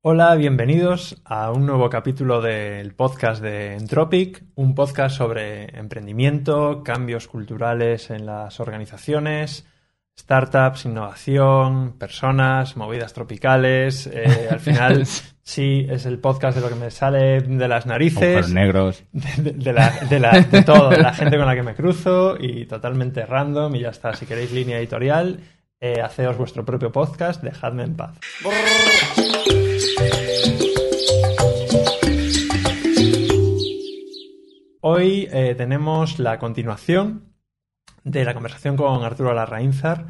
Hola, bienvenidos a un nuevo capítulo del podcast de Entropic, un podcast sobre emprendimiento, cambios culturales en las organizaciones, startups, innovación, personas, movidas tropicales. Eh, al final, sí, es el podcast de lo que me sale de las narices. Ojos negros. De, de la- de la- de todo, de la gente con la que me cruzo y totalmente random y ya está. Si queréis línea editorial, eh, haceos vuestro propio podcast, dejadme en paz. Hoy eh, tenemos la continuación de la conversación con Arturo Larraínzar,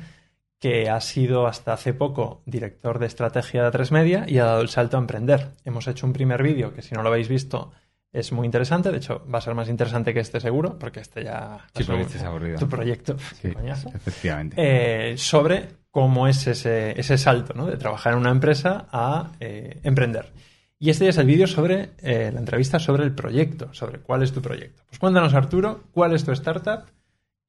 que ha sido hasta hace poco director de estrategia de A3 Media y ha dado el salto a emprender. Hemos hecho un primer vídeo que si no lo habéis visto es muy interesante, de hecho va a ser más interesante que este seguro, porque este ya Sí, es este es tu proyecto. Sí, efectivamente. Eh, sobre cómo es ese, ese salto ¿no? de trabajar en una empresa a eh, emprender. Y este es el vídeo sobre eh, la entrevista sobre el proyecto, sobre cuál es tu proyecto. Pues cuéntanos, Arturo, cuál es tu startup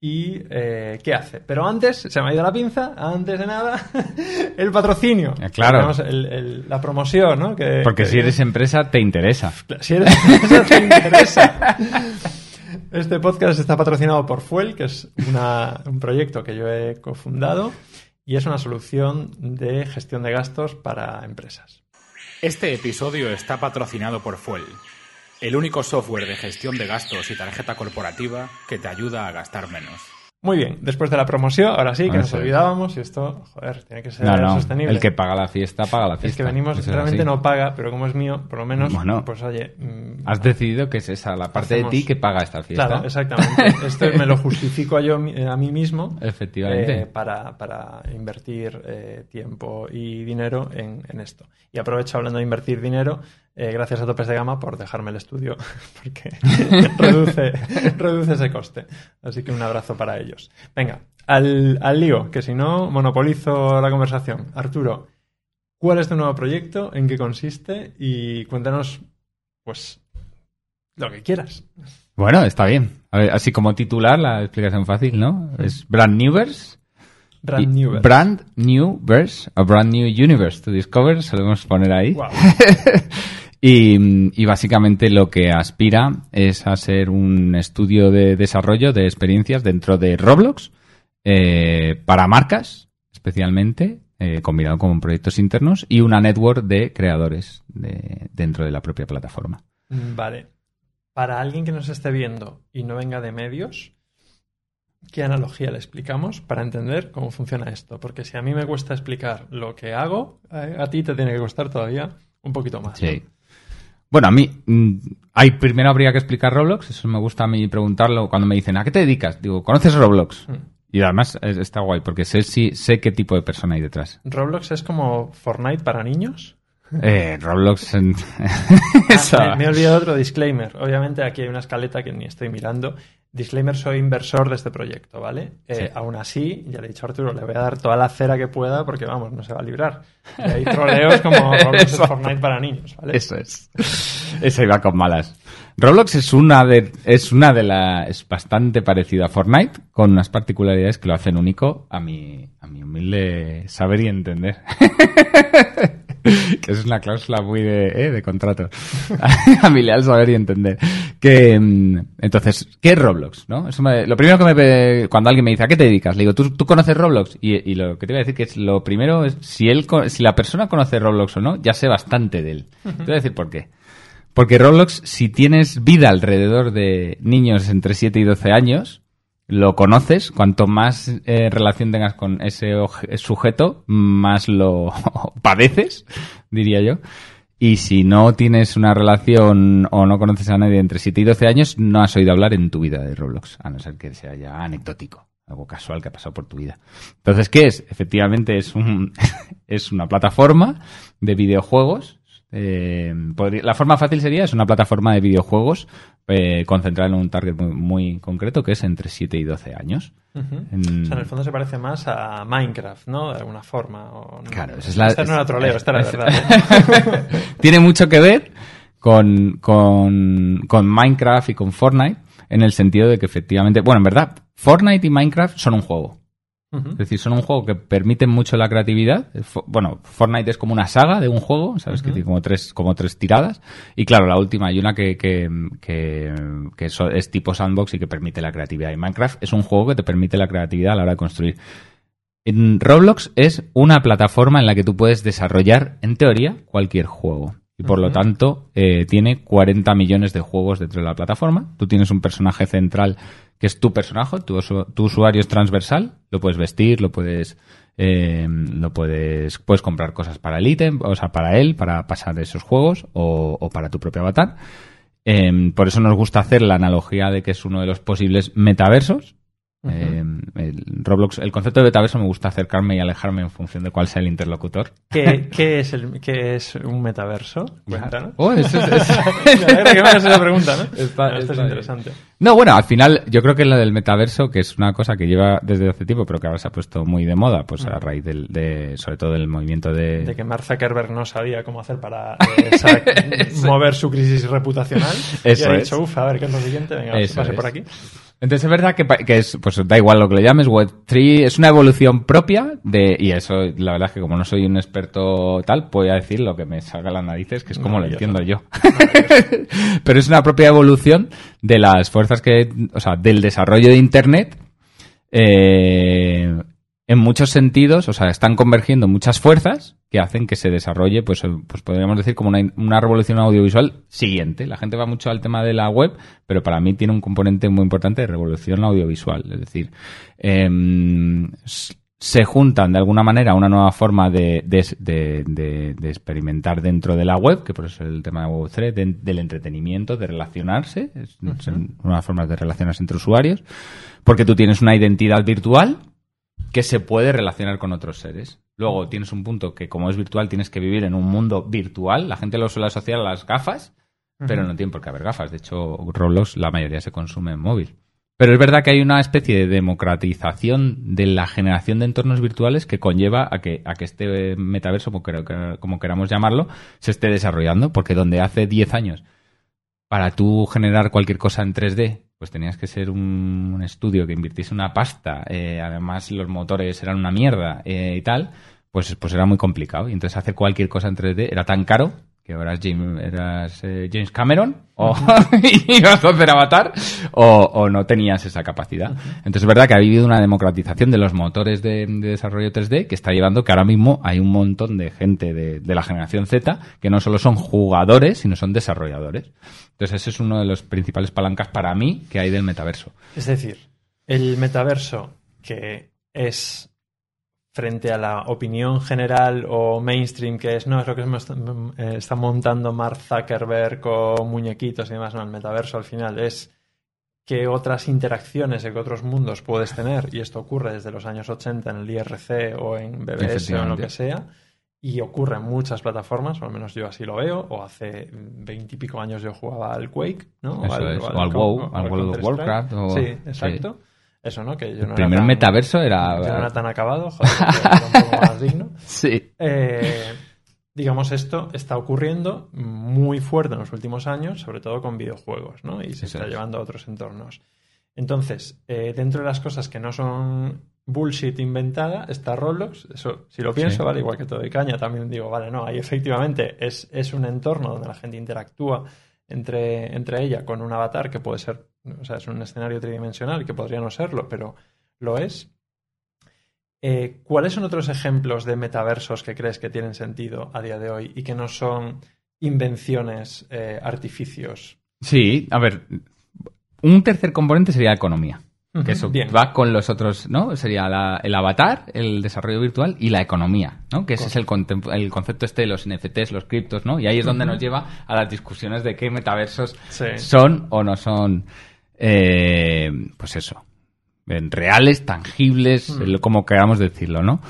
y eh, qué hace. Pero antes, se me ha ido la pinza, antes de nada, el patrocinio. Eh, claro. Tenemos el- el- la promoción, ¿no? Que- Porque que- si eres empresa, te interesa. si eres eso te interesa. Este podcast está patrocinado por Fuel, que es una- un proyecto que yo he cofundado y es una solución de gestión de gastos para empresas. Este episodio está patrocinado por Fuel, el único software de gestión de gastos y tarjeta corporativa que te ayuda a gastar menos. Muy bien, después de la promoción, ahora sí, que nos Eso es. olvidábamos y esto, joder, tiene que ser No, no. sostenible. El que paga la fiesta, paga la fiesta. es que venimos, Eso es realmente no paga, pero como es mío, por lo menos, Bueno. pues oye... mm, Has decidido que es esa, la parte Hacemos- de ti que paga esta fiesta. Claro, exactamente. Esto me lo justifico a, yo, a mí mismo Efectivamente. eh, para, para invertir eh, tiempo y dinero en, en esto. Y aprovecho hablando de invertir dinero, eh, gracias a Topes de Gama por dejarme el estudio, porque reduce, reduce ese coste. Así que un abrazo para ellos. Venga, al, al lío, que si no, monopolizo la conversación. Arturo, ¿cuál es tu nuevo proyecto? ¿En qué consiste? Y cuéntanos, pues, lo que quieras. Bueno, está bien. A ver, así como titular, la explicación fácil, ¿no? Es Brand Newverse. Brand New. Verse. Brand New Verse, a Brand New Universe to Discover, solemos poner ahí. Guau. Y, y básicamente lo que aspira es a ser un estudio de desarrollo de experiencias dentro de Roblox eh, para marcas, especialmente, eh, combinado con proyectos internos y una network de creadores de- dentro de la propia plataforma. Mm, Vale. Para alguien que nos esté viendo y no venga de medios, ¿qué analogía le explicamos para entender cómo funciona esto? Porque si a mí me cuesta explicar lo que hago, eh, a ti te tiene que costar todavía un poquito más. ¿no? Sí. Bueno, a mí, mm, hay, primero habría que explicar Roblox, eso me gusta a mí preguntarlo cuando me dicen, ¿a qué te dedicas? Digo, ¿conoces Roblox? Mm. Y además es- está guay, porque sé, si, sé qué tipo de persona hay detrás. Roblox es como Fortnite para niños. Eh, Roblox... en- Ah, me, me he olvidado otro disclaimer. Obviamente aquí hay una escaleta que ni estoy mirando. Disclaimer, soy inversor de este proyecto, ¿vale? Eh, Sí. Aún así, ya le he dicho a Arturo, le voy a dar toda la cera que pueda porque, vamos, no se va a librar. Y hay troleos como Roblox es. Fortnite para niños, ¿vale? Eso es. Esa iba con malas. Roblox es una de, es una de las, es bastante parecido a Fortnite, con unas particularidades que lo hacen único a mi, a mi humilde saber y entender. que es una cláusula muy de, eh, de contrato. a mi leal saber y entender. Que, mm, entonces, ¿qué es Roblox? ¿no? Eso me- lo primero que me, cuando alguien me dice, ¿a qué te dedicas? Le digo, ¿tú, tú conoces Roblox? Y, y lo que te voy a decir que es, lo primero es, si él, si la persona conoce Roblox o no, ya sé bastante de él. Te voy a decir por qué. Porque Roblox, si tienes vida alrededor de niños entre 7 y 12 años, lo conoces, cuanto más eh, relación tengas con ese sujeto, más lo padeces, diría yo. Y si no tienes una relación o no conoces a nadie entre 7 y 12 años, no has oído hablar en tu vida de Roblox, a no ser que sea ya anecdótico, algo casual que ha pasado por tu vida. Entonces, ¿qué es? Efectivamente es, un, es una plataforma de videojuegos. eh, la forma fácil sería, es una plataforma de videojuegos eh, en un target muy, muy concreto que es entre 7 y 12 años. En- O sea, en el fondo se parece más a Minecraft, ¿no? De alguna forma. o no. Claro, esa es la- Esta no era troleo, esta era es- verdad. ¿eh? Tiene mucho que ver con, con, con Minecraft y con Fortnite, en el sentido de que efectivamente, bueno, en verdad, Fortnite y Minecraft son un juego. Es decir, son un juego que permiten mucho la creatividad. Bueno, Fortnite es como una saga de un juego, ¿sabes? Que tiene como tres, como tres tiradas. Y claro, la última hay una que, que, que, es tipo sandbox y que permite la creatividad. Y Minecraft es un juego que te permite la creatividad a la hora de construir. En Roblox es una plataforma en la que tú puedes desarrollar, en teoría, cualquier juego. Y por lo tanto, eh, tiene 40 millones de juegos dentro de la plataforma. Tú tienes un personaje central que es tu personaje, tu, usu- tu usuario es transversal, lo puedes vestir, lo puedes, eh, lo puedes, puedes comprar cosas para el ítem, o sea, para él, para pasar esos juegos, o, para tu propio avatar. Eh, por eso nos gusta hacer la analogía de que es uno de los posibles metaversos. Eh, el Roblox, el concepto de metaverso me gusta acercarme y alejarme en función de cuál sea el interlocutor. ¿Qué, qué es el, qué es un metaverso? Cuéntanos. Oh, eso es- es- Me alegra que me hagas esa pregunta, ¿no? Está- No, esto es está bien. interesante. No, bueno, al final yo creo que lo del metaverso, que es una cosa que lleva desde hace tiempo, pero que ahora se ha puesto muy de moda, pues a raíz del, de, sobre todo del movimiento de... De que Mark Zuckerberg no sabía cómo hacer para eh, mover su crisis reputacional. Eso y ha es. dicho, uff, a ver, ¿qué es lo siguiente? Venga, Eso pase es. por aquí. Entonces es verdad que, que es, pues da igual lo que le llames, Web3 es una evolución propia de, y eso, la verdad es que como no soy un experto tal, voy a decir lo que me salga las narices, que es como lo entiendo yo. Pero es una propia evolución de las fuerzas que, o sea, del desarrollo de Internet, eh, en muchos sentidos, o sea, están convergiendo muchas fuerzas que hacen que se desarrolle, pues, pues podríamos decir como una, una revolución audiovisual siguiente. La gente va mucho al tema de la web, pero para mí tiene un componente muy importante de revolución audiovisual. Es decir, em, se juntan de alguna manera una nueva forma de, de, de- experimentar dentro de la web, que por eso es el tema de Web3, de- del entretenimiento, de relacionarse, es, son nuevas formas de relacionarse entre usuarios, porque tú tienes una identidad virtual que se puede relacionar con otros seres. Luego tienes un punto que como es virtual tienes que vivir en un mundo virtual. La gente lo suele asociar a las gafas, pero no tiene por qué haber gafas. De hecho, Roblox la mayoría se consume en móvil. Pero es verdad que hay una especie de democratización de la generación de entornos virtuales que conlleva a que, a que este metaverso, como, como queramos llamarlo, se esté desarrollando. Porque donde hace 10 años, para tú generar cualquier cosa en 3D, pues tenías que ser un, estudio que invirtiese una pasta, eh, además los motores eran una mierda eh, y tal, pues, pues era muy complicado. Y entonces hacer cualquier cosa en 3D era tan caro que ahora eras eh, James Cameron o ibas a hacer Avatar o, no tenías esa capacidad. Entonces es verdad que ha habido una democratización de los motores de, de desarrollo 3D que está llevando que ahora mismo hay un montón de gente de la generación Z que no solo son jugadores, sino son desarrolladores. Entonces ese es uno de los principales palancas para mí que hay del metaverso. Es decir, el metaverso que es frente a la opinión general o mainstream que es, no, es lo que eh, está montando Mark Zuckerberg con muñequitos y demás, no, el metaverso al final es qué otras interacciones, en qué otros mundos puedes tener, y esto ocurre desde los años 80 en el IRC o en BBS o en lo que sea, y ocurre en muchas plataformas, o al menos yo así lo veo, o hace veintipico años yo jugaba al Quake, ¿no? O al Coun- WoW, al al World of. Warcraft, o- Sí, sí. Eso, ¿no? Que yo no El era primer tan- metaverso era... yo no era tan acabado, joder, era un poco más digno. Sí. Eh, digamos, esto está ocurriendo muy fuerte en los últimos años, sobre todo con videojuegos, ¿no? Y se Eso está es. llevando a otros entornos. Entonces, eh, dentro de las cosas que no son bullshit inventada, está Roblox. Eso, si lo pienso, Sí. vale, igual que todo de caña, también digo, vale, no, ahí efectivamente es, es un entorno donde la gente interactúa entre, entre ella con un avatar que puede ser, o sea, es un escenario tridimensional que podría no serlo, pero lo es. Eh, ¿Cuáles son otros ejemplos de metaversos que crees que tienen sentido a día de hoy y que no son invenciones, eh, artificios? Sí, a ver, un tercer componente sería la economía. Que eso bien. va con los otros, ¿no? Sería la- el avatar, el desarrollo virtual y la economía, ¿no? Que ese es el, concepto este de los NFTs, los criptos, ¿no? Y ahí es donde nos lleva a las discusiones de qué metaversos Sí. son o no son, eh, pues eso, en reales, tangibles, Mm. el- como queramos decirlo, ¿no?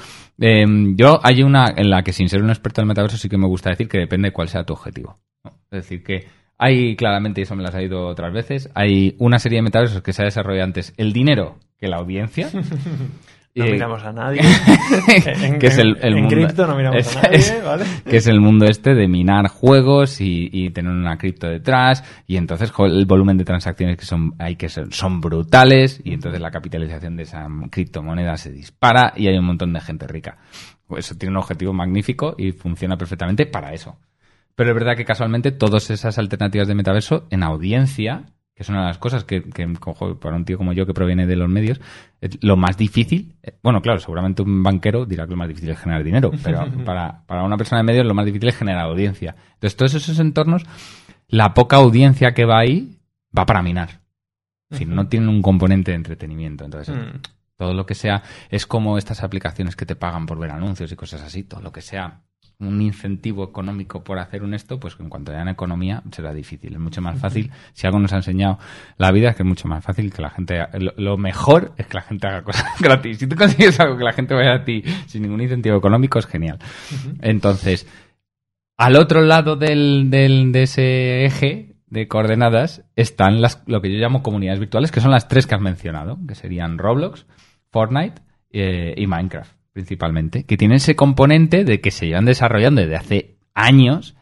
Eh, yo hay una en la que sin ser un experto en metaverso sí que me gusta decir que depende de cuál sea tu objetivo. ¿no? Es decir, que hay claramente, y eso me las ha ido otras veces, hay una serie de metaversos que se ha desarrollado antes el dinero que la audiencia. no Eh, miramos a nadie. en que es el, el en mundo cripto no miramos es- a nadie, es- ¿vale? que es el mundo este de minar juegos y, y tener una cripto detrás y entonces jo, el volumen de transacciones que son hay que ser, son brutales y entonces la capitalización de esa criptomoneda se dispara y hay un montón de gente rica eso tiene un objetivo magnífico y funciona perfectamente para eso pero es verdad que casualmente todas esas alternativas de metaverso en audiencia, que es una de las cosas que, para un tío como yo que proviene de los medios, lo más difícil, eh, bueno, claro, seguramente un banquero dirá que lo más difícil es generar dinero, pero para, para una persona de medios lo más difícil es generar audiencia. Entonces, todos esos entornos, la poca audiencia que va ahí va para minar. Es decir, no tienen un componente de entretenimiento. Entonces, Mm. todo lo que sea, es como estas aplicaciones que te pagan por ver anuncios y cosas así, todo lo que sea un incentivo económico por hacer un esto, pues en cuanto haya economía será difícil. Es mucho más fácil. Si algo nos ha enseñado la vida es que es mucho más fácil que la gente... Lo, lo mejor es que la gente haga cosas gratis. Si tú consigues algo que la gente vaya a ti sin ningún incentivo económico es genial. Entonces, al otro lado del, del- de ese eje de coordenadas están las, lo que yo llamo comunidades virtuales, que son las tres que has mencionado, que serían Roblox, Fortnite eh, y Minecraft, principalmente, que tienen ese componente de que se llevan desarrollando desde hace años,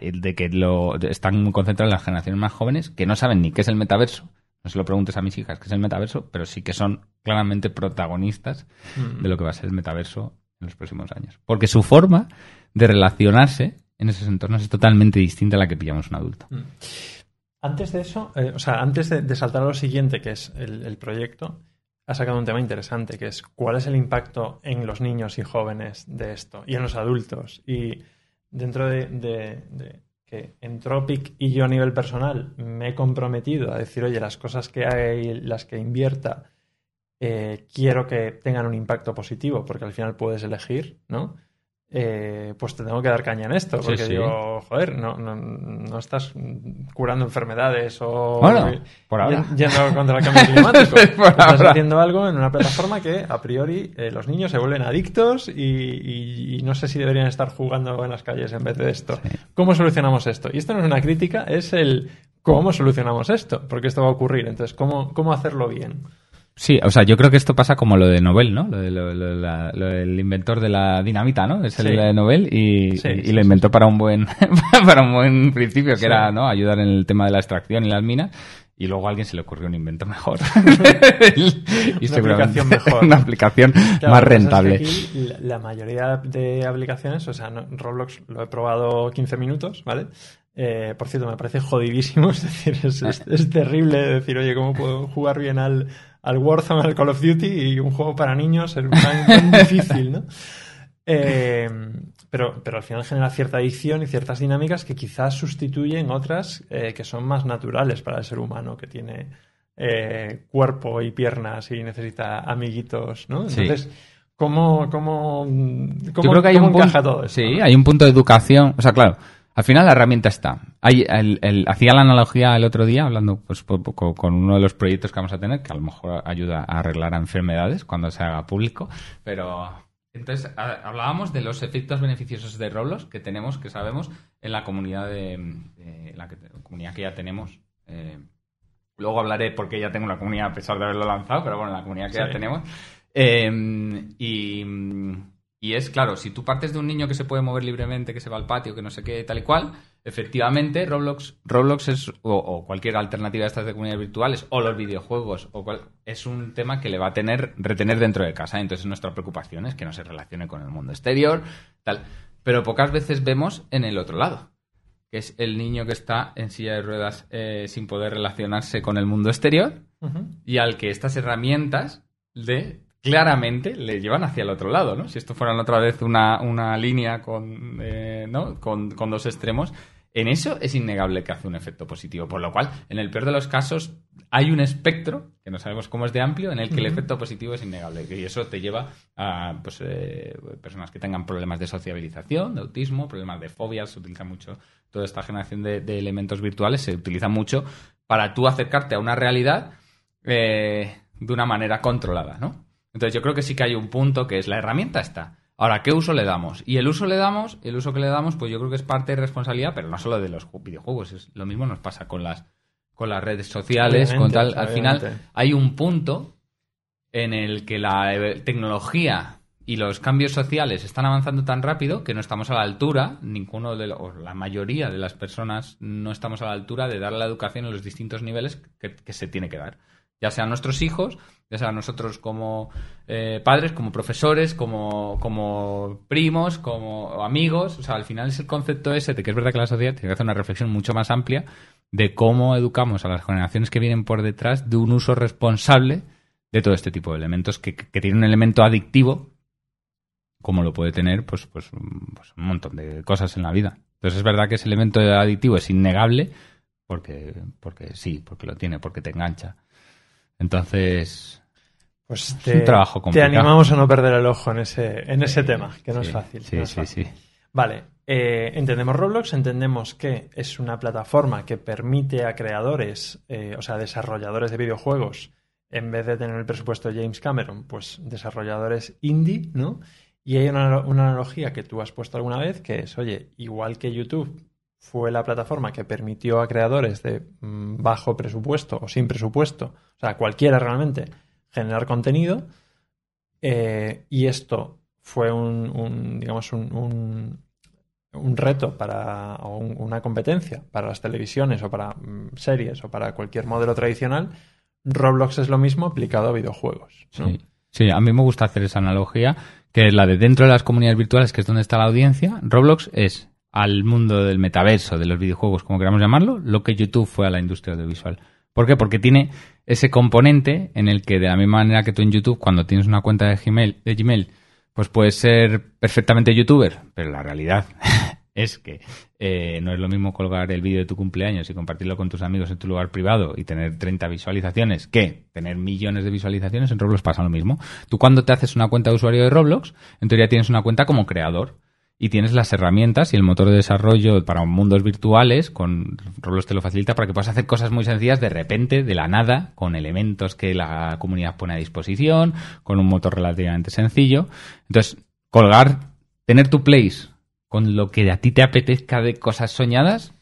de que lo están muy concentrados en las generaciones más jóvenes, que no saben ni qué es el metaverso. No se lo preguntes a mis hijas qué es el metaverso, pero sí que son claramente protagonistas Mm. de lo que va a ser el metaverso en los próximos años. Porque su forma de relacionarse en esos entornos es totalmente distinta a la que pillamos un adulto. Antes de eso, eh, o sea, antes de, de saltar a lo siguiente, que es el, el proyecto, ha sacado un tema interesante, que es cuál es el impacto en los niños y jóvenes de esto, y en los adultos. Y dentro de, de- de que en Tropic y yo a nivel personal me he comprometido a decir, oye, las cosas que hay, las que invierta, eh, quiero que tengan un impacto positivo, porque al final puedes elegir, ¿no? Eh, pues te tengo que dar caña en esto, porque sí. digo, joder, no, no, no estás curando enfermedades o Bueno, por ahora. yendo contra el cambio climático. Por estás ahora. haciendo algo en una plataforma que a priori eh, los niños se vuelven adictos y, y- y no sé si deberían estar jugando en las calles en vez de esto. Sí. ¿Cómo solucionamos esto? Y esto no es una crítica, es el cómo solucionamos esto, porque esto va a ocurrir. Entonces, ¿cómo, cómo hacerlo bien? Sí, o sea, yo creo que esto pasa como lo de Nobel, ¿no? Lo, de, lo, lo de la- lo del inventor de la dinamita, ¿no? Es el Sí. de Nobel y, Sí, y- lo inventó para un buen para un buen principio, que era no ayudar en el tema de la extracción y las minas. Y luego a alguien se le ocurrió un invento mejor. y Una aplicación mejor. Una aplicación Claro, más es que rentable. aquí la, la mayoría de aplicaciones, o sea, no- Roblox lo he probado 15 minutos, ¿vale? Eh, por cierto, me parece jodidísimo, es decir, es, es- es terrible decir, oye, ¿cómo puedo jugar bien al, al Warzone, al Call of Duty y un juego para niños es tan, tan difícil, ¿no? Eh, pero, pero al final genera cierta adicción y ciertas dinámicas que quizás sustituyen otras eh, que son más naturales para el ser humano, que tiene eh, cuerpo y piernas y necesita amiguitos, ¿no? Sí. Entonces, ¿cómo, cómo, cómo, Yo creo que hay cómo un encaja punto, todo esto? sí, no? hay un punto de educación. O sea, claro, al final la herramienta está. Hay, el- el- hacía la analogía el otro día, hablando pues, con uno de los proyectos que vamos a tener, que a lo mejor ayuda a arreglar enfermedades cuando se haga público, pero... Entonces, hablábamos de los efectos beneficiosos de Roblox que tenemos, que sabemos, en la comunidad de, de la que, comunidad que ya tenemos. eh, luego hablaré porque ya tengo una comunidad a pesar de haberlo lanzado, pero bueno, la comunidad que ya tenemos. Eh, y, y es claro, si tú partes de un niño que se puede mover libremente, que se va al patio, que no sé qué, tal y cual, efectivamente Roblox, Roblox es, o, o cualquier alternativa de estas de comunidades virtuales, o los videojuegos, o cual- es un tema que le va a tener, retener dentro de casa. Entonces nuestra preocupación es que no se relacione con el mundo exterior, tal. Pero pocas veces vemos en el otro lado que es el niño que está en silla de ruedas eh, sin poder relacionarse con el mundo exterior y al que estas herramientas le claramente le llevan hacia el otro lado, ¿no? Si esto fuera otra vez una, una línea con, eh, ¿no? con, con dos extremos, en eso es innegable que hace un efecto positivo. Por lo cual, en el peor de los casos, hay un espectro, que no sabemos cómo es de amplio, en el que el efecto positivo es innegable. Y eso te lleva a pues, eh, personas que tengan problemas de sociabilización, de autismo, problemas de fobias, se utiliza mucho toda esta generación de, de elementos virtuales, se utiliza mucho para tú acercarte a una realidad eh, de una manera controlada, ¿no? Entonces yo creo que sí que hay un punto que es la herramienta está. Ahora, ¿qué uso le damos? Y el uso le damos, el uso que le damos, pues yo creo que es parte de responsabilidad, pero no solo de los ju- videojuegos, es lo mismo nos pasa con las con las redes sociales, con tal. Al final hay un punto en el que la tecnología y los cambios sociales están avanzando tan rápido que no estamos a la altura, ninguno de los, o la mayoría de las personas no estamos a la altura de dar la educación en los distintos niveles que, que se tiene que dar. Ya sean nuestros hijos, ya sea nosotros como eh, padres, como profesores, como, como primos, como amigos. O sea, al final es el concepto ese de que es verdad que la sociedad tiene que hacer una reflexión mucho más amplia de cómo educamos a las generaciones que vienen por detrás de un uso responsable de todo este tipo de elementos que, que tiene un elemento adictivo como lo puede tener pues, pues, pues, un montón de cosas en la vida. Entonces es verdad que ese elemento adictivo es innegable porque, porque sí, porque lo tiene, porque te engancha. Entonces, pues es un trabajo te animamos a no perder el ojo en ese, en ese tema, que no Sí, es fácil. Sí, no es sí, fácil. sí. Vale, eh, entendemos Roblox, entendemos que es una plataforma que permite a creadores, eh, o sea, desarrolladores de videojuegos, en vez de tener el presupuesto de James Cameron, pues desarrolladores indie, ¿no? Y hay una, una analogía que tú has puesto alguna vez, que es, oye, igual que YouTube fue la plataforma que permitió a creadores de mm, bajo presupuesto o sin presupuesto, o sea, cualquiera realmente, generar contenido, eh, y esto fue un, digamos, un, un, reto para, o un- una competencia para las televisiones o para mm, series o para cualquier modelo tradicional, Roblox es lo mismo aplicado a videojuegos. Sí. Sí, a mí me gusta hacer esa analogía, que es la de dentro de las comunidades virtuales, que es donde está la audiencia. Roblox es al mundo del metaverso, de los videojuegos, como queramos llamarlo, lo que YouTube fue a la industria audiovisual. ¿Por qué? Porque tiene ese componente en el que, de la misma manera que tú en YouTube, cuando tienes una cuenta de Gmail, de Gmail pues puedes ser perfectamente youtuber, pero la realidad es que eh, no es lo mismo colgar el vídeo de tu cumpleaños y compartirlo con tus amigos en tu lugar privado y tener 30 visualizaciones que tener millones de visualizaciones. En Roblox pasa lo mismo. Tú cuando te haces una cuenta de usuario de Roblox, en teoría tienes una cuenta como creador y tienes las herramientas y el motor de desarrollo para mundos virtuales, con Roblox te lo facilita para que puedas hacer cosas muy sencillas de repente, de la nada, con elementos que la comunidad pone a disposición, con un motor relativamente sencillo. Entonces, colgar, tener tu place con lo que a ti te apetezca de cosas soñadas,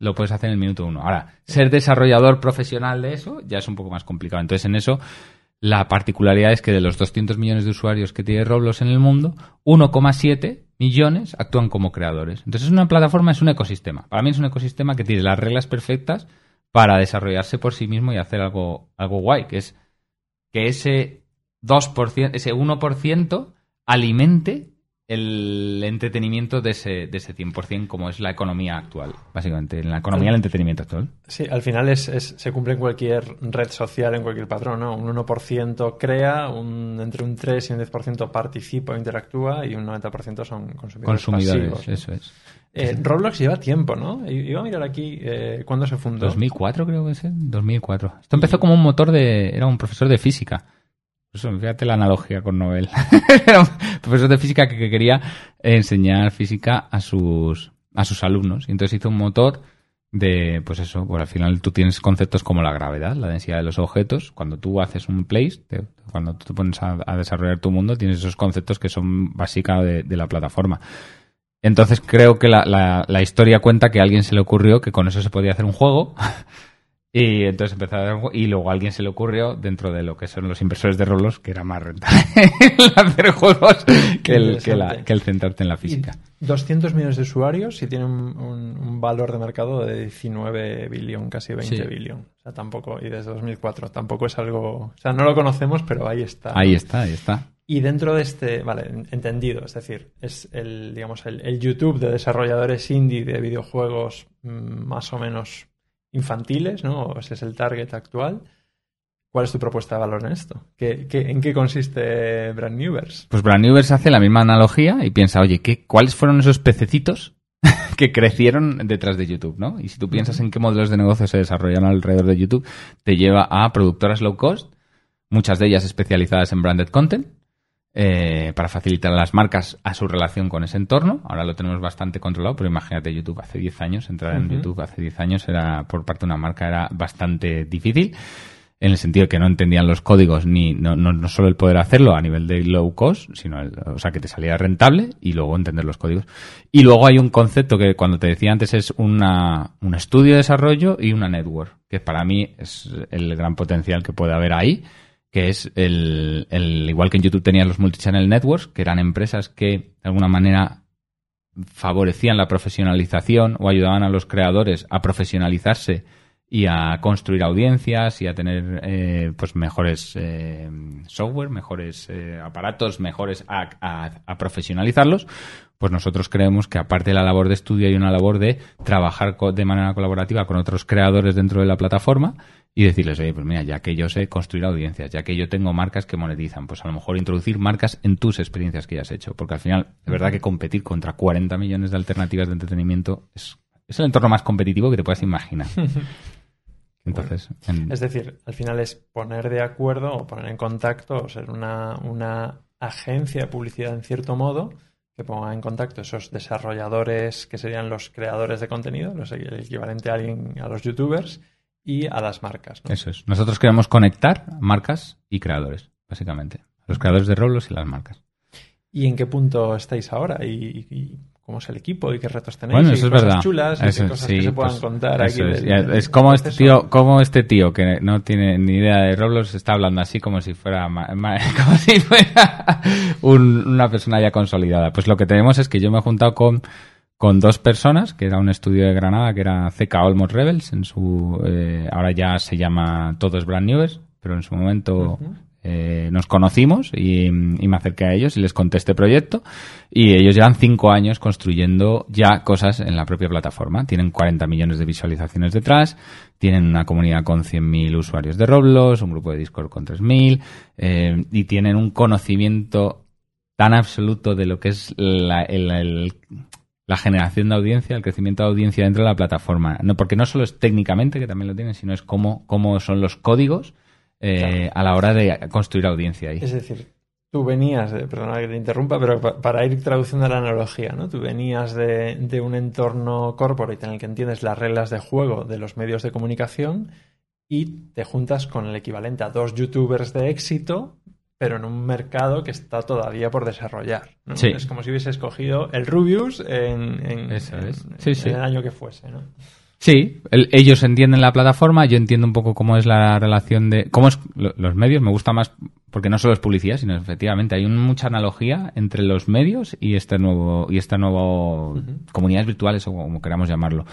lo puedes hacer en el minuto uno. Ahora, ser desarrollador profesional de eso ya es un poco más complicado. Entonces, en eso, la particularidad es que de los 200 millones de usuarios que tiene Roblox en el mundo, 1,7 millones actúan como creadores. Entonces, es una plataforma, es un ecosistema. Para mí es un ecosistema que tiene las reglas perfectas para desarrollarse por sí mismo y hacer algo, algo guay, que es que ese 2%, ese 1% alimente el entretenimiento de ese, de ese 100% como es la economía actual, básicamente. En la economía del entretenimiento actual. Sí, al final es, es- se cumple en cualquier red social, en cualquier patrón, ¿no? Un 1% crea, un, entre un 3 y un 10% participa o interactúa y un 90% son consumidores, Consumidores, pasivos, ¿no? eso es. Eh, Roblox lleva tiempo, ¿no? Iba a mirar aquí eh, cuándo se fundó. 2004 creo que es, ¿eh? 2004. Esto empezó como un motor de... Era un profesor de física. Por Eso, fíjate la analogía con Nobel. Profesor de física que, que quería enseñar física a sus, a sus alumnos. Y entonces hizo un motor de, pues eso, pues al final tú tienes conceptos como la gravedad, la densidad de los objetos. Cuando tú haces un place, cuando tú te pones a, a desarrollar tu mundo, tienes esos conceptos que son básicos de, de la plataforma. Entonces creo que la, la- la historia cuenta que a alguien se le ocurrió que con eso se podía hacer un juego. Y entonces juego, y luego a alguien se le ocurrió, dentro de lo que son los inversores de Roblox, que era más rentable el hacer juegos que el, que, la- Interesante. que el centrarte en la Y física. 200 millones de usuarios y tiene un, un- un valor de mercado de 19 billón, casi 20 Sí. billón. O sea, tampoco, y desde 2004, tampoco es algo, o sea, no lo conocemos, pero ahí está. Ahí está, ahí está. Y dentro de este, vale, en- entendido, es decir, es el, digamos, el, el YouTube de desarrolladores indie de videojuegos mm, más o menos infantiles, ¿no? O Ese es el target actual. ¿Cuál es tu propuesta de valor en esto? ¿Qué, qué- en qué consiste Brand Newverse? Pues Brand Newverse hace la misma analogía y piensa, oye, ¿qué, ¿cuáles fueron esos pececitos que crecieron detrás de YouTube, ¿no? Y si tú piensas en qué modelos de negocio se desarrollan alrededor de YouTube, te lleva a productoras low cost, muchas de ellas especializadas en branded content, eh, para facilitar a las marcas a su relación con ese entorno. Ahora lo tenemos bastante controlado, pero imagínate YouTube hace 10 años, entrar en. YouTube hace 10 años era por parte de una marca era bastante difícil en el sentido de que no entendían los códigos ni no, no, no solo el poder hacerlo a nivel de low cost, sino el- o sea que te salía rentable y luego entender los códigos. Y luego hay un concepto que cuando te decía antes es una, un estudio de desarrollo y una network, que para mí es el gran potencial que puede haber ahí que es el, igual que en YouTube tenían los multichannel networks, que eran empresas que de alguna manera favorecían la profesionalización o ayudaban a los creadores a profesionalizarse y a construir audiencias y a tener eh, pues mejores eh, software, mejores eh, aparatos, mejores a, a, profesionalizarlos, pues nosotros creemos que aparte de la labor de estudio hay una labor de trabajar de manera colaborativa con otros creadores dentro de la plataforma y decirles, oye, pues mira, ya que yo sé construir audiencias, ya que yo tengo marcas que monetizan, pues a lo mejor introducir marcas en tus experiencias que ya has hecho, porque al final, de verdad que competir contra 40 millones de alternativas de entretenimiento es, es el entorno más competitivo que te puedas imaginar. Entonces, Es decir, al final es poner de acuerdo o poner en contacto o ser una, una agencia de publicidad en cierto modo que ponga en contacto esos desarrolladores que serían los creadores de contenido, los, el equivalente a, alguien, a los youtubers y a las marcas. Eso es. Nosotros queremos conectar marcas y creadores, básicamente. Los creadores de Roblox y las marcas. ¿Y en qué punto estáis ahora? ¿Y, cómo es el equipo? ¿Y qué retos tenéis? Bueno, eso es verdad. chulas? ¿Y qué cosas que se puedan pues, contar aquí? Es, es como, este tío, como este tío que no tiene ni idea de Roblox está hablando así como si fuera, como si fuera una persona ya consolidada. Pues lo que tenemos es que yo me he juntado con con dos personas, que era un estudio de Granada, que era CK Almost Rebels, en su, eh, ahora ya se llama Todos Brand News, pero en su momento eh, nos conocimos y, me acerqué a ellos y les conté este proyecto y ellos llevan cinco años construyendo ya cosas en la propia plataforma. Tienen 40 millones de visualizaciones detrás, tienen una comunidad con 100.000 usuarios de Roblox, un grupo de Discord con 3.000 eh, y tienen un conocimiento tan absoluto de lo que es la, el la generación de audiencia, el crecimiento de audiencia dentro de la plataforma. No, porque no solo es técnicamente, que también lo tienen, sino es cómo, cómo son los códigos eh, a la hora de construir audiencia ahí. Es decir, tú venías, de, perdona que te interrumpa, pero para ir traduciendo la analogía, ¿no? Tú venías de, de un entorno corporate en el que entiendes las reglas de juego de los medios de comunicación y te juntas con el equivalente a dos youtubers de éxito pero en un mercado que está todavía por desarrollar. Es como si hubiese escogido el Rubius en, el año que fuese. ¿no? Sí, ellos entienden la plataforma, yo entiendo un poco cómo es la relación de... cómo es los medios, me gusta más porque no solo es publicidad, sino efectivamente hay mucha analogía entre los medios y este nuevo y esta nueva comunidades virtuales o como queramos llamarlo.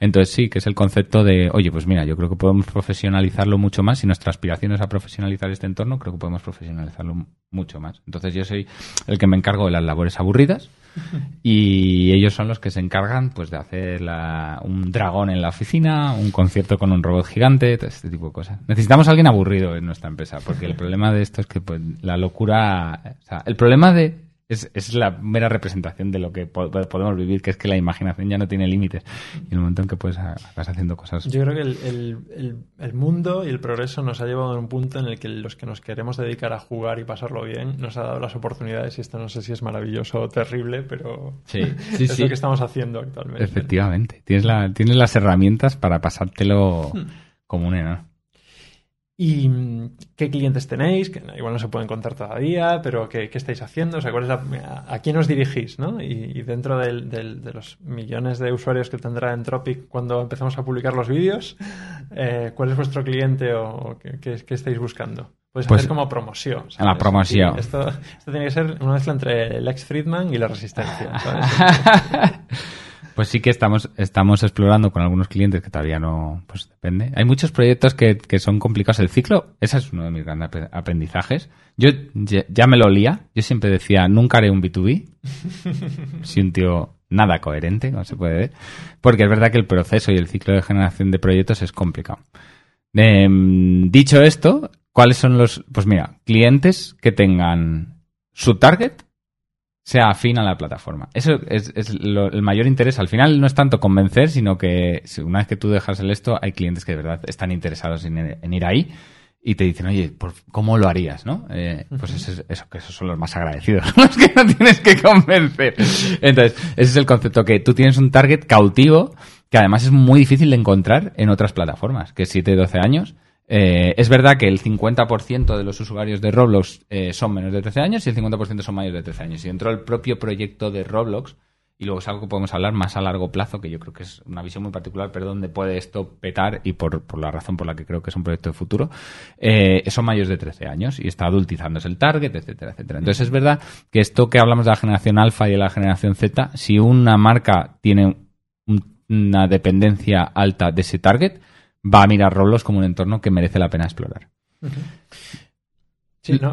Entonces sí, que es el concepto de, oye, pues mira, yo creo que podemos profesionalizarlo mucho más. Si nuestra aspiración es a profesionalizar este entorno, creo que podemos profesionalizarlo mucho más. Entonces yo soy el que me encargo de las labores aburridas y ellos son los que se encargan pues de hacer un dragón en la oficina, un concierto con un robot gigante, este tipo de cosas. Necesitamos a alguien aburrido en nuestra empresa, porque el problema de esto es que pues, la locura, o sea, el problema de es, es, la mera representación de lo que podemos vivir, que es que la imaginación ya no tiene límites. Y en el momento en que pues, vas haciendo cosas. Yo creo que el, el, el, mundo y el progreso nos ha llevado a un punto en el que los que nos queremos dedicar a jugar y pasarlo bien nos ha dado las oportunidades. Y esto no sé si es maravilloso o terrible, pero sí, sí, es lo que estamos haciendo actualmente. Efectivamente. Tienes, la, tienes las herramientas para pasártelo hmm. como un enano. ¿Y qué clientes tenéis? Que igual no se pueden contar todavía, pero ¿qué, estáis haciendo? O sea, ¿cuál es ¿a quién os dirigís? ¿no? Y, dentro de los millones de usuarios que tendrá Entropic cuando empezamos a publicar los vídeos, eh, ¿cuál es vuestro cliente o qué, estáis buscando? Puedes pues hacer como promoción. La promoción. Esto, esto, tiene que ser una mezcla entre Lex Friedman y la resistencia. ¿sabes? Pues sí que estamos, estamos explorando con algunos clientes que todavía no, pues depende. Hay muchos proyectos que, que son complicados. El ciclo, ese es uno de mis grandes aprendizajes. Yo ya, me lo olía. Yo siempre decía, nunca haré un B2B. si un tío nada coherente, no se puede ver. Porque es verdad que el proceso y el ciclo de generación de proyectos es complicado. Em, dicho esto, ¿cuáles son los, pues mira, clientes que tengan su target sea afín a la plataforma. Eso es, el mayor interés. Al final no es tanto convencer, sino que una vez que tú dejas el esto, hay clientes que de verdad están interesados en, ir ahí y te dicen, oye, ¿cómo lo harías? ¿no? Eh, pues eso, eso, que esos son los más agradecidos, los que no tienes que convencer. Entonces, ese es el concepto, que tú tienes un target cautivo que además es muy difícil de encontrar en otras plataformas, que es 7-12 años eh, es verdad que el 50% de los usuarios de Roblox eh, son menos de 13 años y el 50% son mayores de 13 años. Y dentro del propio proyecto de Roblox, y luego es algo que podemos hablar más a largo plazo, que yo creo que es una visión muy particular, pero donde puede esto petar y por, por la razón por la que creo que es un proyecto de futuro, eh, son mayores de 13 años y está adultizándose el target, etcétera, etcétera. Entonces es verdad que esto que hablamos de la generación alfa y de la generación Z, si una marca tiene una dependencia alta de ese target, va a mirar Roblox como un entorno que merece la pena explorar. Sí, no,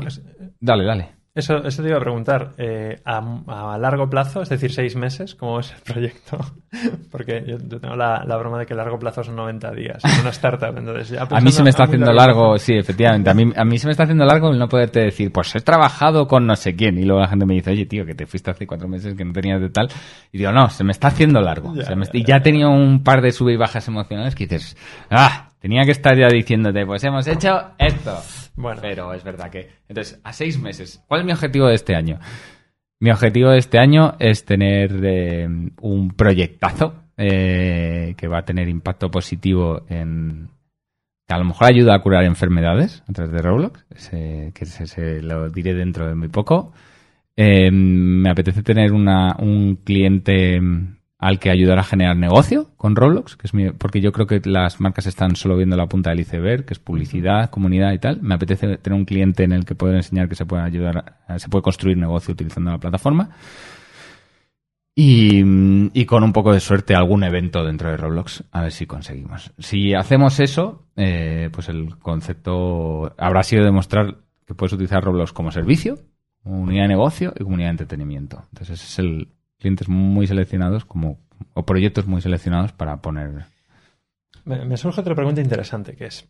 Dale, dale. Eso, eso te iba a preguntar. Eh, a, largo plazo, es decir, seis meses, ¿cómo es el proyecto? Porque yo, tengo la, broma de que largo plazo son 90 días. Es una startup, entonces A mí se me está haciendo largo, sí, efectivamente. A mí, a mí se me está haciendo largo el no poderte decir, pues he trabajado con no sé quién. Y luego la gente me dice, oye, tío, que te fuiste hace cuatro meses que no tenías de tal. Y digo, no, se me está haciendo largo. y ya he tenido un par de sub y bajas emocionales que dices, ah, tenía que estar ya diciéndote, pues hemos hecho esto. Bueno. Pero es verdad que. Entonces, a seis meses. ¿Cuál es mi objetivo de este año? Mi objetivo de este año es tener eh, un proyectazo eh, que va a tener impacto positivo en. que a lo mejor ayuda a curar enfermedades a través de Roblox, que se, lo diré dentro de muy poco. Eh, me apetece tener una, un cliente al que ayudar a generar negocio con Roblox, que es porque yo creo que las marcas están solo viendo la punta del iceberg, que es publicidad, comunidad y tal. Me apetece tener un cliente en el que poder enseñar que se puede ayudar, se puede construir negocio utilizando la plataforma. Y, con un poco de suerte algún evento dentro de Roblox, a ver si conseguimos. Si hacemos eso, eh, pues el concepto habrá sido demostrar que puedes utilizar Roblox como servicio, unidad de negocio y comunidad de entretenimiento. Entonces ese es el, clientes muy seleccionados como o proyectos muy seleccionados para poner. Me, surge otra pregunta interesante que es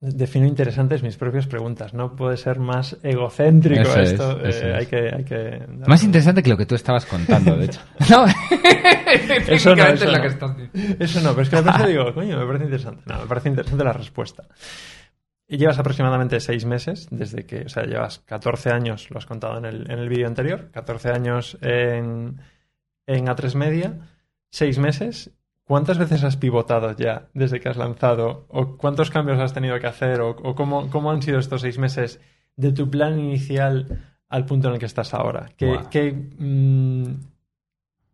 defino interesantes mis propias preguntas. No puede ser más egocéntrico esto. Eh, hay que, hay que más interesante que lo que tú estabas contando, de hecho. no. eso no, eso, no. eso no, pero es que me parece, digo, coño, me parece interesante. No, me parece interesante la respuesta. Y llevas aproximadamente seis meses, desde que, o sea, llevas 14 años, lo has contado en el, en el vídeo anterior, 14 años en, en A3 Media, seis meses. ¿Cuántas veces has pivotado ya desde que has lanzado? ¿O cuántos cambios has tenido que hacer? ¿O, cómo, cómo, han sido estos seis meses de tu plan inicial al punto en el que estás ahora? ¿Qué, qué mm,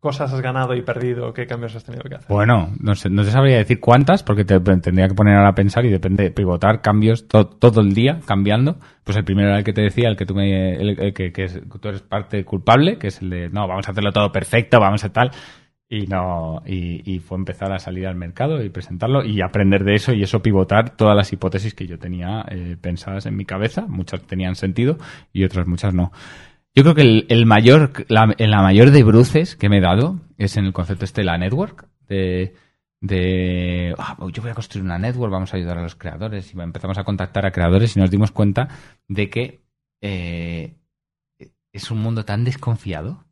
cosas has ganado y perdido? ¿Qué cambios has tenido que hacer? Bueno, no sé, no te sabría decir cuántas, porque te tendría que poner ahora a pensar y depende, pivotar cambios todo el día, cambiando. Pues el primero era el que te decía, el que tú me, el, que, que tú eres parte culpable, que es el de, no, vamos a hacerlo todo perfecto, vamos a tal. Y no, y, fue empezar a salir al mercado y presentarlo y aprender de eso y eso pivotar todas las hipótesis que yo tenía eh, pensadas en mi cabeza. Muchas tenían sentido y otras muchas no. Yo creo que el, mayor, la, mayor de bruces que me he dado es en el concepto este de la network, de, de ah, yo voy a construir una network, vamos a ayudar a los creadores y empezamos a contactar a creadores y nos dimos cuenta de que eh, es un mundo tan desconfiado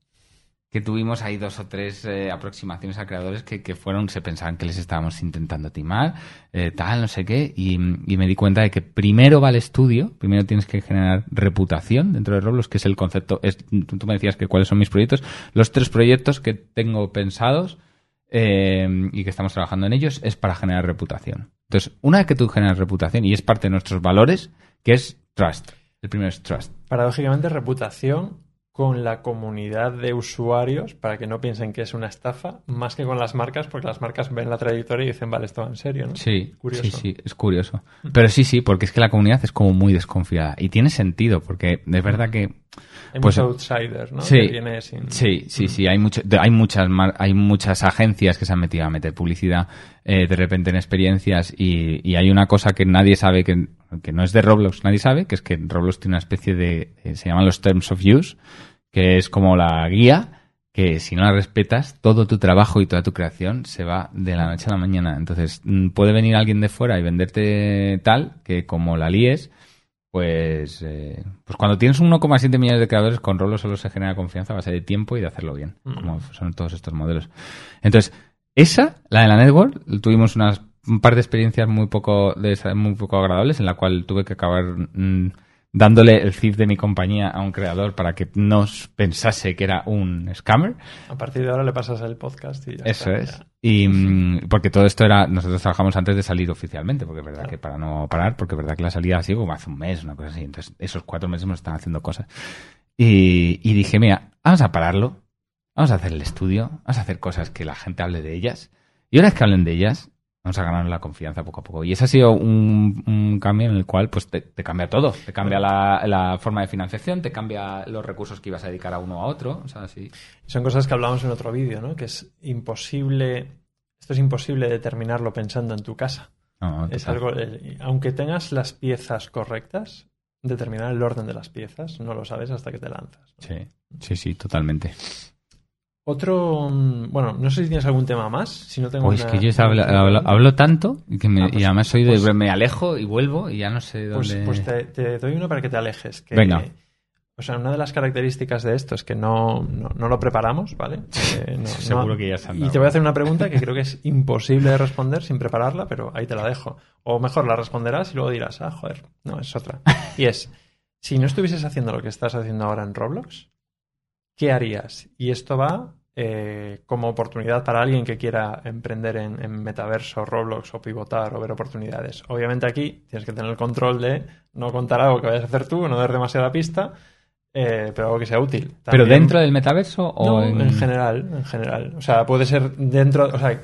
que tuvimos ahí dos o tres eh, aproximaciones a creadores que, que, fueron, se pensaban que les estábamos intentando timar, eh, tal, no sé qué, y, me di cuenta de que primero va el estudio, primero tienes que generar reputación dentro de Roblox, que es el concepto, es, tú me decías que cuáles son mis proyectos, los tres proyectos que tengo pensados eh, y que estamos trabajando en ellos es para generar reputación. Entonces, una vez que tú generas reputación y es parte de nuestros valores, que es trust. El primero es trust. Paradójicamente, reputación con la comunidad de usuarios para que no piensen que es una estafa, más que con las marcas, porque las marcas ven la trayectoria y dicen, vale, esto va en serio, ¿no? Sí, sí, sí, es curioso. Pero sí, sí, porque es que la comunidad es como muy desconfiada. Y tiene sentido, porque es verdad que... Hay pues, muchos outsiders, ¿no? Sí, sí, sí, sí, Hay, mucho, hay, muchas, hay muchas agencias que se han metido a meter publicidad eh, de repente en experiencias y, y, hay una cosa que nadie sabe, que, que no es de Roblox, nadie sabe, que es que Roblox tiene una especie de... Eh, se llaman los Terms of Use, que es como la guía que si no la respetas, todo tu trabajo y toda tu creación se va de la noche a la mañana. Entonces, mm, puede venir alguien de fuera y venderte tal que como la líes, pues, eh, pues cuando tienes 1,7 millones de creadores, con Rolo solo se genera confianza a base de tiempo y de hacerlo bien, mm. como son todos estos modelos. Entonces, esa, la de la network, tuvimos unas un par de experiencias muy poco, de, muy poco agradables en la cual tuve que acabar... Mm, dándole el CIF de mi compañía a un creador para que no pensase que era un scammer. A partir de ahora le pasas el podcast y ya Eso es. Y mm, porque todo esto era, nosotros trabajamos antes de salir oficialmente, porque es verdad que para no parar, porque es verdad que la salida ha sido como hace un mes, una cosa así. Entonces, esos cuatro meses nos están haciendo cosas. Y, y dije, mira, vamos a pararlo vamos a hacer el estudio, vamos a hacer cosas que la gente hable de ellas. Y una vez que hablen de ellas, vamos a ganar la confianza poco a poco. Y ese ha sido un, un cambio en el cual pues te, te cambia todo. Te cambia la, la forma de financiación, te cambia los recursos que ibas a dedicar a uno o a otro. O sea, sí. Son cosas que hablamos en otro vídeo, ¿no? Que es imposible, esto es imposible determinarlo pensando en tu casa. No, Es algo, eh, aunque tengas las piezas correctas, determinar el orden de las piezas no lo sabes hasta que te lanzas. ¿no? Sí, sí, sí, totalmente. Otro, mm, bueno, no sé si tienes algún tema más. Si no tengo Pues es que yo hablo, hablo- hablo tanto y, que me, Ah, pues- y además soy de pues- me alejo y vuelvo y ya no sé Pues, dónde. pues te, te doy uno para que te alejes. Que, Venga. O sea, una de las características de esto es que no, no, no lo preparamos, ¿vale? Eh, no- Seguro que ya se han Y te voy a hacer una pregunta que creo que es imposible de responder sin prepararla, pero ahí te la dejo. O mejor la responderás y luego dirás, ah, joder, no, es otra. Y es, si no estuvieses haciendo lo que estás haciendo ahora en Roblox, ¿qué harías? Y esto va eh, como oportunidad para alguien que quiera emprender en, en metaverso, Roblox o pivotar o ver oportunidades. Obviamente aquí tienes que tener el control de no contar algo que vayas a hacer tú, no dar demasiada pista, eh, pero algo que sea útil. ¿Pero dentro del metaverso o no, en... en... general, en general. O sea, puede ser dentro, o sea,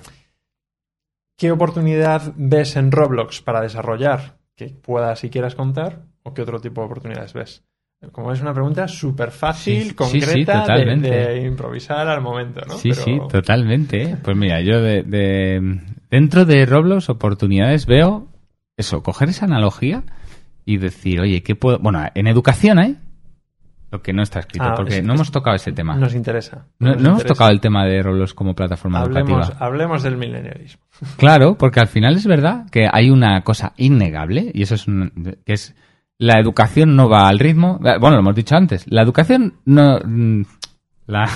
¿qué oportunidad ves en Roblox para desarrollar que puedas y quieras contar? ¿O qué otro tipo de oportunidades ves? Como es una pregunta súper fácil, Sí, concreta, sí, de- improvisar al momento, ¿no? Sí, Pero- sí, totalmente. ¿eh? Pues mira, yo de, de- dentro de Roblox oportunidades veo eso, coger esa analogía y decir, oye, ¿qué puedo...? Bueno, en educación hay lo que no está escrito, Ah, porque es- no hemos tocado ese tema. Nos interesa. no nos no hemos tocado el tema de Roblox como plataforma Hablemos, educativa. hablemos del milenialismo. Claro, porque al final es verdad que hay una cosa innegable y eso es un- que es la educación no va al ritmo. Bueno, lo hemos dicho antes. La educación no mm, la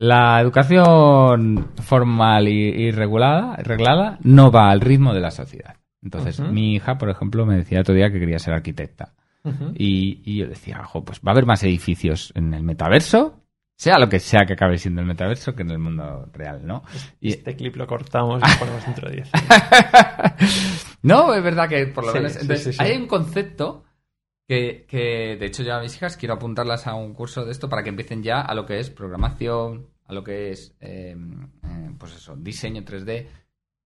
la educación formal y, y regulada, reglada no va al ritmo de la sociedad. Entonces, mi hija, por ejemplo, me decía otro día que quería ser arquitecta. Y, y yo decía, ojo, pues va a haber más edificios en el metaverso, sea lo que sea que acabe siendo el metaverso, que en el mundo real, ¿no? Y, Este clip lo cortamos y lo ponemos dentro de 10. no, es verdad que por lo Sí, menos. entonces, sí, sí. Hay un concepto que, que, de hecho, yo a mis hijas quiero apuntarlas a un curso de esto para que empiecen ya a lo que es programación, a lo que es, eh, eh, pues eso, diseño 3D.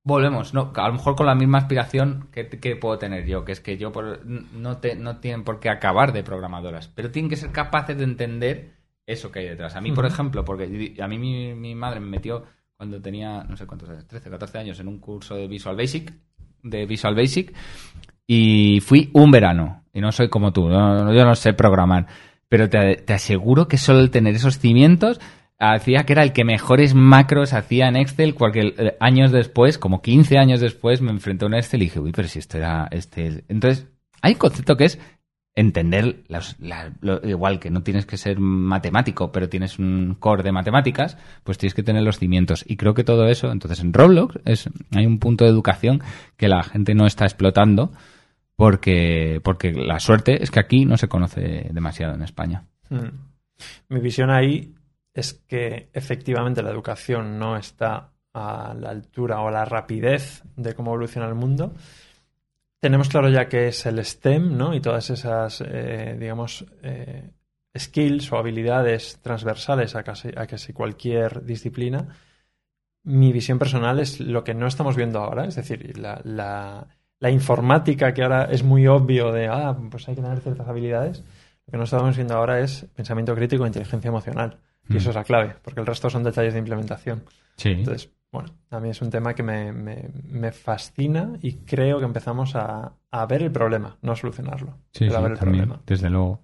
Volvemos, no, a lo mejor con la misma aspiración que, que puedo tener yo, que es que yo por- no, te, no tienen por qué acabar de programadoras, pero tienen que ser capaces de entender eso que hay detrás. A mí, por ejemplo, porque a mí mi, mi madre me metió cuando tenía, no sé cuántos años, 13, 14 años, en un curso de Visual Basic, de Visual Basic, y fui un verano. Y no soy como tú, no- yo no sé programar, pero te, te aseguro que solo el tener esos cimientos hacía que era el que mejores macros hacía en Excel, porque eh, años después, como 15 años después, me enfrenté a un Excel y dije, uy, pero si esto era este... Entonces, hay un concepto que es entender, las- la- lo- igual que no tienes que ser matemático, pero tienes un core de matemáticas, pues tienes que tener los cimientos. Y creo que todo eso, entonces en Roblox es, hay un punto de educación que la gente no está explotando porque, porque la suerte es que aquí no se conoce demasiado en España. Mm. Mi visión ahí es que efectivamente la educación no está a la altura o a la rapidez de cómo evoluciona el mundo. Tenemos claro ya que es el STEM, ¿no? Y todas esas, eh, digamos, eh, skills o habilidades transversales a casi, a casi cualquier disciplina. Mi visión personal es lo que no estamos viendo ahora, es decir, la, la- la informática que ahora es muy obvio de, ah, pues hay que tener ciertas habilidades. Lo que no estamos viendo ahora es pensamiento crítico e inteligencia emocional. Y Mm. eso es la clave, porque el resto son detalles de implementación. Sí. Entonces, bueno, a mí es un tema que me, me- me fascina y creo que empezamos a, a ver el problema, no a solucionarlo. Sí, pero a sí, ver el también, problema. desde luego.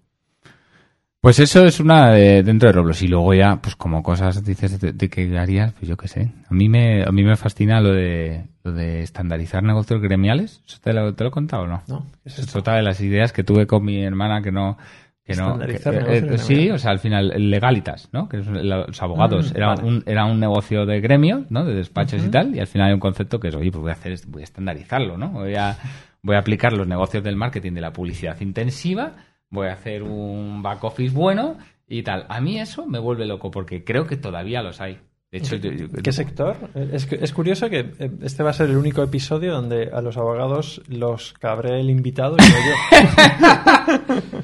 Pues eso es una de, dentro de Roblox. Y luego ya, pues como cosas dices de, de que harías, pues yo qué sé. A mí me, a mí me fascina lo de, lo de estandarizar negocios gremiales. ¿Eso te lo, te lo he contado o no? ¿No? ¿Qué es Es otra de las ideas que tuve con mi hermana que no... Que no que- negocios eh, sí, o sea, al final, el legalitas, ¿no? Que los abogados. Mm, era, vale. un, era un negocio de gremios, ¿no? De despachos y tal. Y al final hay un concepto que es, oye, pues voy a hacer, esto, voy a estandarizarlo, ¿no? Voy a, voy a aplicar los negocios del marketing de la publicidad intensiva, voy a hacer un back office bueno y tal. A mí eso me vuelve loco porque creo que todavía los hay. De hecho, yo- ¿Qué sector? Es, curioso que eh, este va a ser el único episodio donde a los abogados los cabré el invitado y no yo.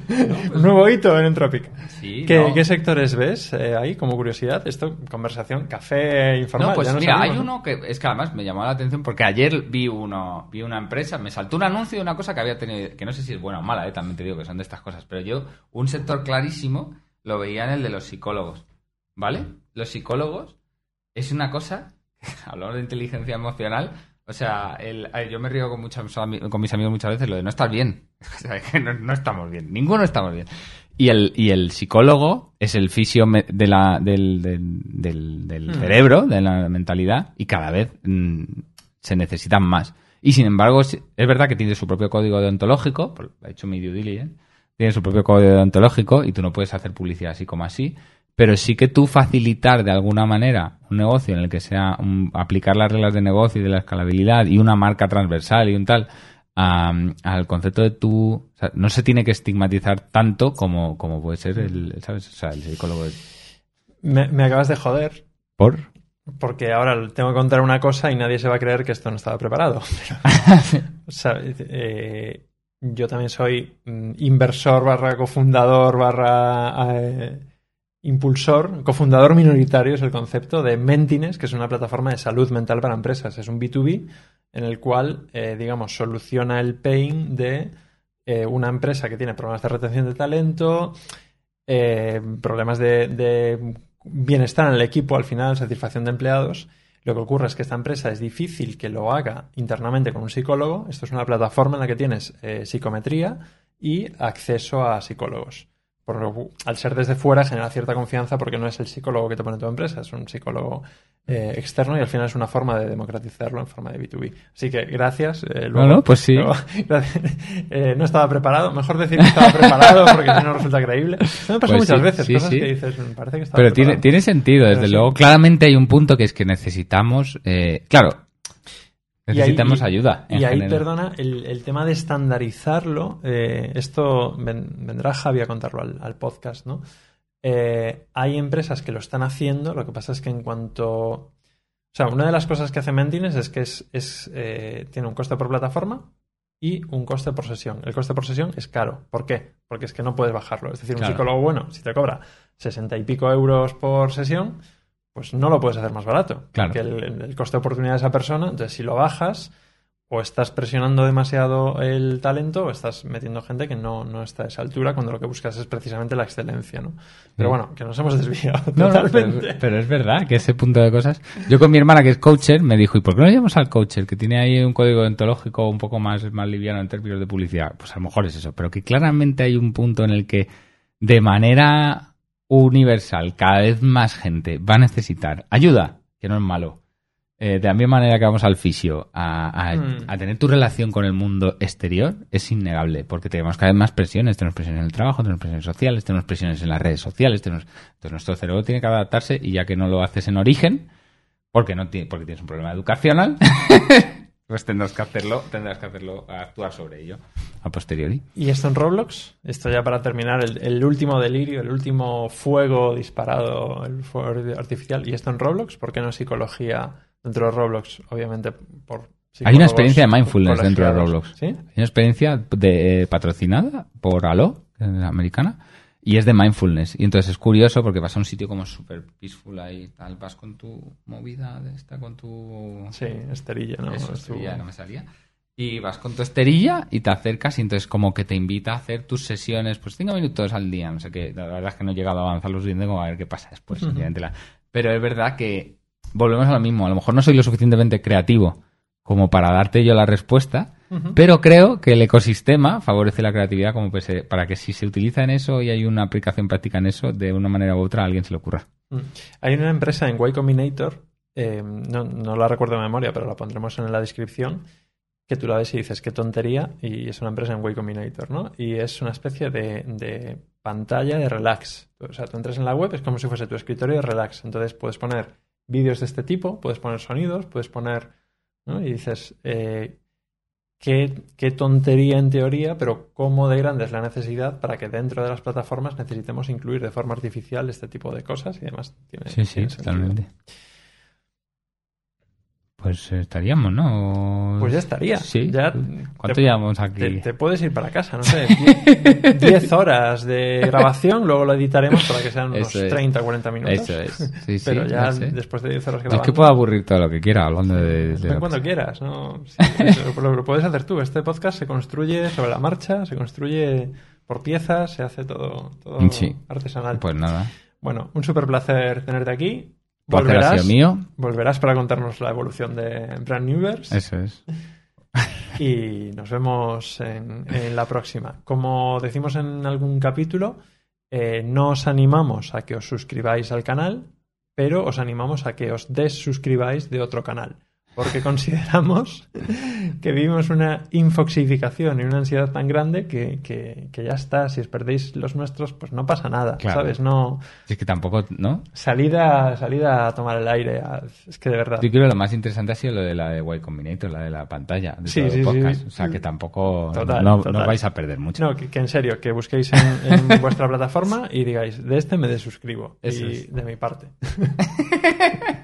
Un nuevo hito en Entropic. Sí, ¿Qué, no. qué sectores ves eh, ahí como curiosidad? Esto, conversación, café, informal. No, pues ya no mira, hay salimos, ¿no? uno que es que además me llamó la atención porque ayer vi uno, vi una empresa, me saltó un anuncio de una cosa que había tenido, que no sé si es buena o mala, eh, también te digo que son de estas cosas, pero yo un sector clarísimo lo veía en el de los psicólogos, ¿vale? Los psicólogos es una cosa, hablamos de inteligencia emocional, o sea, el, yo me río con, muchos, con mis amigos muchas veces lo de no estar bien, o sea, que no, no estamos bien, ninguno estamos bien. Y el, y el psicólogo es el fisio de la, del, del, del- del Hmm. cerebro, de la mentalidad, y cada vez mm, se necesitan más. Y sin embargo, es, verdad que tiene su propio código deontológico, ha hecho mi due diligence, tiene su propio código deontológico y tú no puedes hacer publicidad así como así, pero sí que tú facilitar de alguna manera un negocio en el que sea un- aplicar las reglas de negocio y de la escalabilidad y una marca transversal y un tal al concepto de o sea, no se tiene que estigmatizar tanto como, como puede ser el, ¿sabes? O sea, el psicólogo. de- Me, me acabas de joder. ¿Por? Porque ahora tengo que contar una cosa y nadie se va a creer que esto no estaba preparado. Pero, o sea, eh, yo también soy mm, inversor barra cofundador barra eh, impulsor. Cofundador minoritario es el concepto de Mentines, que es una plataforma de salud mental para empresas. Es un B2B en el cual, eh, digamos, soluciona el pain de eh, una empresa que tiene problemas de retención de talento, eh, problemas de, bienestar en el equipo, al final, satisfacción de empleados. Lo que ocurre es que esta empresa es difícil que lo haga internamente con un psicólogo. Esto es una plataforma en la que tienes psicometría y acceso a psicólogos. Por al ser desde fuera genera cierta confianza porque no es el psicólogo que te pone tu empresa, es un psicólogo eh, externo y al final es una forma de democratizarlo en forma de B2B. Así que gracias. eh, luego- no, pues sí. luego-. Eh, no estaba preparado. Mejor decir que estaba preparado porque si no resulta creíble. Eso me pasa Pues muchas sí, veces. sí, cosas sí. que dices, me parece que estaba Pero tiene, preparado". tiene sentido, desde Pero luego. Claramente hay un punto que es que necesitamos, eh, claro, Y ahí- necesitamos y- ayuda. Y ahí, perdona, el, el tema de estandarizarlo, eh, esto ven- vendrá Javi a contarlo al, al podcast, ¿no? Eh, hay empresas que lo están haciendo, lo que pasa es que en cuanto... O sea, una de las cosas que hace Mentines es que es, es, eh, tiene un coste por plataforma y un coste por sesión. El coste por sesión es caro. ¿Por qué? Porque es que no puedes bajarlo. Es decir, un Claro. psicólogo bueno, si te cobra sesenta y pico euros por sesión, pues no lo puedes hacer más barato. Claro. Porque el, el coste de oportunidad de esa persona, entonces si lo bajas, o estás presionando demasiado el talento o estás metiendo gente que no, no está a esa altura cuando lo que buscas es precisamente la excelencia, ¿no? Pero Sí. bueno, que nos hemos desviado No, no, pero, totalmente. pero es verdad que ese punto de cosas. Yo con mi hermana, que es coacher, me dijo, ¿y por qué no llamamos al coacher? Que tiene ahí un código ontológico un poco más, más liviano en términos de publicidad. Pues a lo mejor es eso, pero que claramente hay un punto en el que de manera universal cada vez más gente va a necesitar ayuda, que no es malo. Eh, de la misma manera que vamos al fisio a, a- Mm. a tener tu relación con el mundo exterior, es innegable, porque tenemos cada vez más presiones. Tenemos presiones en el trabajo, tenemos presiones sociales, tenemos presiones en las redes sociales. Tenemos... Entonces nuestro cerebro tiene que adaptarse y ya que no lo haces en origen, porque, no tiene, porque tienes un problema educacional, pues tendrás que hacerlo, tendrás que hacerlo, actuar sobre ello a posteriori. ¿Y esto en Roblox? Esto ya para terminar, el, el último delirio, el último fuego disparado, el fuego artificial. ¿Y esto en Roblox? ¿Por qué no psicología dentro de Roblox? Obviamente por... Hay una experiencia de mindfulness dentro de. Roblox. ¿Sí? Hay una experiencia de, eh, patrocinada por es americana, y es de mindfulness. Y entonces es curioso porque vas a un sitio como súper peaceful ahí, tal, vas con tu movida de esta, con tu... Sí, esterilla, ¿no? Eso, esterilla, no me salía. Y vas con tu esterilla y te acercas y entonces como que te invita a hacer tus sesiones, pues cinco minutos al día, no sé qué. La verdad es que no he llegado a avanzar lo suficiente como a ver qué pasa después. La- Pero es verdad que volvemos a lo mismo. A lo mejor no soy lo suficientemente creativo como para darte yo la respuesta, pero creo que el ecosistema favorece la creatividad como pues, eh, para que si se utiliza en eso y hay una aplicación práctica en eso, de una manera u otra a alguien se le ocurra. Mm. Hay una empresa en Y Combinator, eh, no, no la recuerdo de memoria, pero la pondremos en la descripción, que tú la ves y dices qué tontería, y es una empresa en Y Combinator, ¿no? Y es una especie de, de pantalla de relax. O sea, tú entras en la web, es como si fuese tu escritorio de relax. Entonces puedes poner vídeos de este tipo, puedes poner sonidos, puedes poner. ¿no? Y dices, eh, qué, qué tontería en teoría, pero cómo de grande es la necesidad para que dentro de las plataformas necesitemos incluir de forma artificial este tipo de cosas y además tiene, Sí, sí, sentido. Pues estaríamos, ¿no? Pues ya estaría. Sí. Ya ¿Cuánto te- llevamos aquí? Te, te puedes ir para casa, no sé. 10 horas de grabación, luego lo editaremos para que sean unos es. 30 o 40 minutos. Eso es. Sí, sí, Pero ya no sé. después de 10 horas No, es grabando. que puedo aburrir todo lo que quiera hablando de... que cuando quieras, ¿no? Lo, lo puedes hacer tú. Este podcast se construye sobre la marcha, se construye por piezas, se hace todo, todo artesanal. Pues nada. Bueno, un súper placer tenerte aquí. Volverás, mío. volverás para contarnos la evolución de Brand Newverse Eso es. y nos vemos en, en la próxima. Como decimos en algún capítulo, eh, no os animamos a que os suscribáis al canal, pero os animamos a que os desuscribáis de otro canal. Porque consideramos que vivimos una infoxificación y una ansiedad tan grande que, que- que ya está. Si os perdéis los nuestros, pues no pasa nada, Claro. ¿sabes? No, Es que tampoco, ¿no? salida, salida a tomar el aire. es que de verdad. Yo creo que lo más interesante ha sido lo de la de Y Combinator, la de la pantalla de Sí, todo sí, sí, podcast. sí. O sea, que tampoco... Total, no, no total. vais a perder mucho. No, que, que en serio, que busquéis en, en vuestra plataforma y digáis, de este me desuscribo. Eso y es. de mi parte.